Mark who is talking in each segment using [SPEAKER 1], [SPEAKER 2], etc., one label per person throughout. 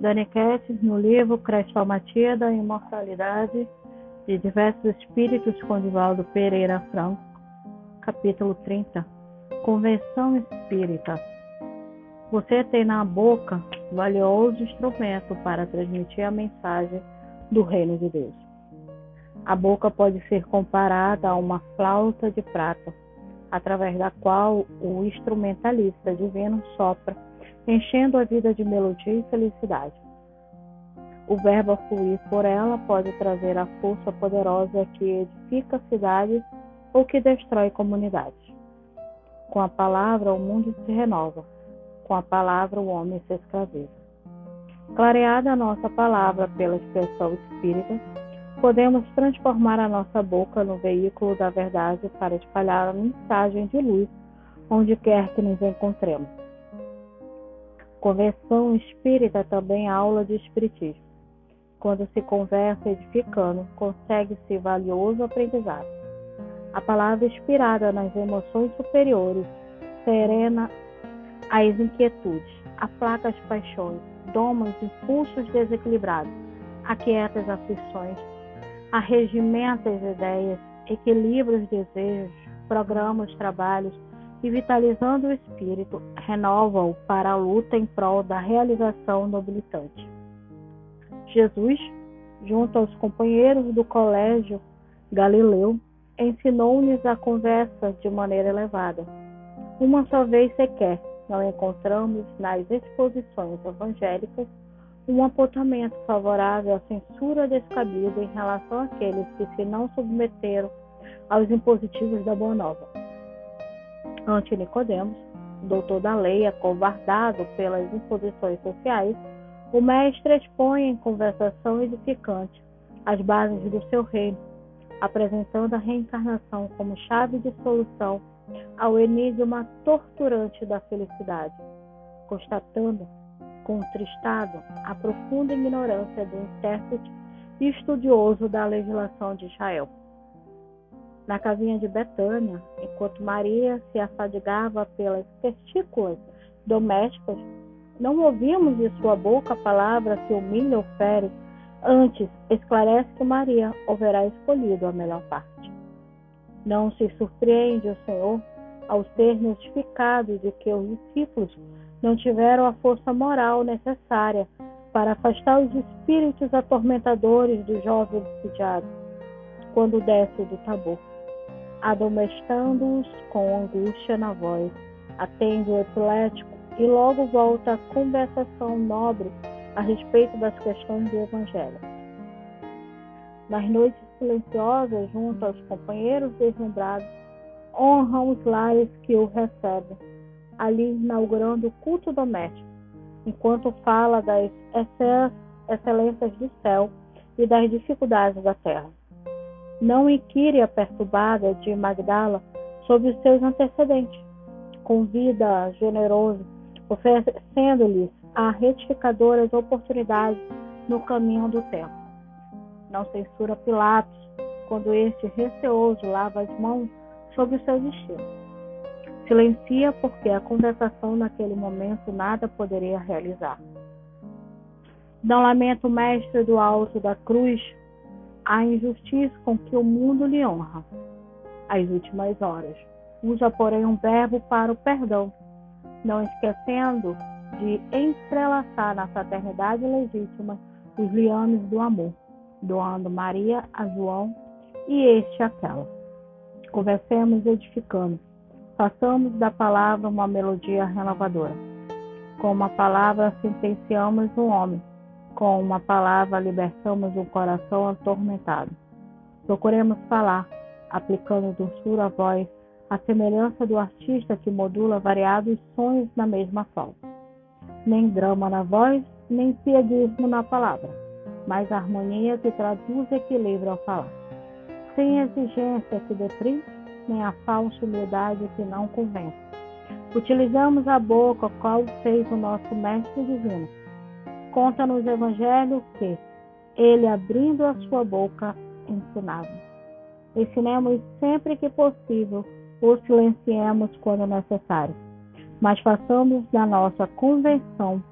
[SPEAKER 1] Daniquetes, no livro Crestomatia da Imortalidade de Diversos Espíritos, com Divaldo Pereira Franco, capítulo 30. Convenção Espírita. Você tem na boca valioso instrumento para transmitir a mensagem do Reino de Deus. A boca pode ser comparada a uma flauta de prata, através da qual o instrumentalista divino sopra enchendo a vida de melodia e felicidade. O verbo fluir por ela pode trazer a força poderosa que edifica cidades ou que destrói comunidades. Com a palavra, o mundo se renova. Com a palavra, o homem se escraviza. Clareada a nossa palavra pela expressão espírita, podemos transformar a nossa boca no veículo da verdade para espalhar a mensagem de luz onde quer que nos encontremos. Conversão espírita também é aula de espiritismo. Quando se conversa edificando, consegue-se valioso aprendizado. A palavra inspirada nas emoções superiores serena as inquietudes, aplaca as paixões, doma os impulsos desequilibrados, aquieta as aflições, arregimenta as ideias, equilibra os desejos, programa os trabalhos, e vitalizando o espírito, renova-o para a luta em prol da realização nobilitante. Jesus, junto aos companheiros do colégio Galileu, ensinou-lhes a conversa de maneira elevada. Uma só vez sequer não encontramos nas exposições evangélicas um apontamento favorável à censura descabida em relação àqueles que se não submeteram aos impositivos da Boa Nova ante Nicodemos, doutor da lei, acovardado pelas imposições sociais, o mestre expõe em conversação edificante as bases do seu reino, apresentando a reencarnação como chave de solução ao enigma torturante da felicidade, constatando, contristado, a profunda ignorância do intérprete e estudioso da legislação de Israel na casinha de Betânia, enquanto Maria se afadigava pelas testículas domésticas, não ouvimos de sua boca a palavra que humilha ou fere, antes esclarece que Maria haverá escolhido a melhor parte. Não se surpreende o Senhor ao ser notificado de que os discípulos não tiveram a força moral necessária para afastar os espíritos atormentadores do jovem obsidiado quando desce do Tabor adormestando-os com angústia na voz. Atende o epilético e logo volta à conversação nobre a respeito das questões do Evangelho. Nas noites silenciosas, junto aos companheiros deslumbrados, honram os lares que o recebem, ali inaugurando o culto doméstico, enquanto fala das excelências do céu e das dificuldades da terra não inquire a perturbada de Magdala sobre os seus antecedentes. Convida generoso, oferecendo-lhes a retificadoras oportunidades no caminho do tempo. Não censura Pilatos quando este receoso lava as mãos sobre o seu destino. Silencia porque a conversação naquele momento nada poderia realizar. Não lamenta o mestre do alto da cruz a injustiça com que o mundo lhe honra. As últimas horas. Usa, porém, um verbo para o perdão, não esquecendo de entrelaçar na fraternidade legítima os liames do amor, doando Maria a João e este aquela. Conversemos edificando. Façamos da palavra uma melodia renovadora. Com uma palavra sentenciamos o um homem com uma palavra libertamos o coração atormentado. Procuremos falar, aplicando doçura à voz, a semelhança do artista que modula variados sons na mesma falta. Nem drama na voz, nem pieguismo na palavra, mas harmonia que traduz equilíbrio ao falar. Sem exigência que deprime, nem a falsa humildade que não convence. Utilizamos a boca, qual fez o nosso Mestre Divino, Conta nos evangelhos que ele, abrindo a sua boca, ensinava. Ensinemos sempre que possível ou silenciemos quando necessário, mas façamos da nossa convenção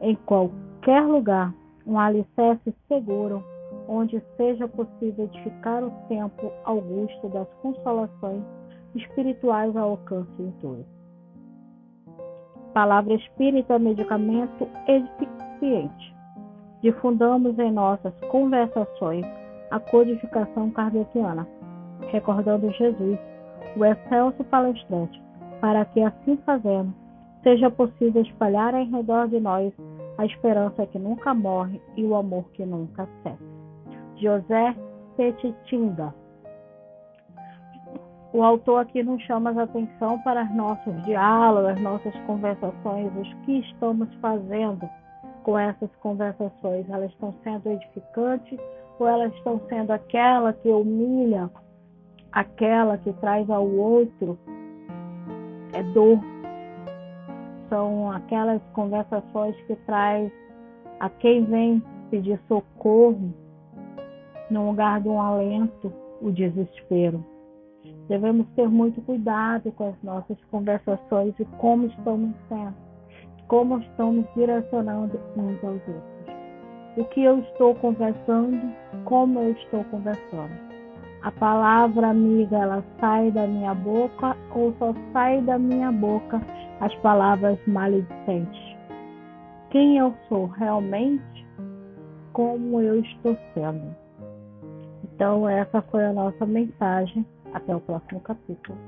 [SPEAKER 1] em qual qualquer lugar um alicerce seguro onde seja possível edificar o tempo augusto das consolações espirituais ao alcance de todos. Palavra espírita, medicamento edificante. Difundamos em nossas conversações a codificação kardeciana, recordando Jesus, o excelso palestrante, para que, assim fazendo, seja possível espalhar em redor de nós a esperança que nunca morre e o amor que nunca cessa. José Petitinga. O autor aqui nos chama a atenção para os nossos diálogos, as nossas conversações, os que estamos fazendo com essas conversações. Elas estão sendo edificantes ou elas estão sendo aquela que humilha, aquela que traz ao outro é dor. São aquelas conversações que traz a quem vem pedir socorro no lugar de um alento, o desespero. Devemos ter muito cuidado com as nossas conversações e como estamos sendo, como estamos direcionando uns aos outros. O que eu estou conversando, como eu estou conversando. A palavra amiga, ela sai da minha boca ou só sai da minha boca as palavras maledicentes? Quem eu sou realmente? Como eu estou sendo? Então, essa foi a nossa mensagem. Até o próximo capítulo.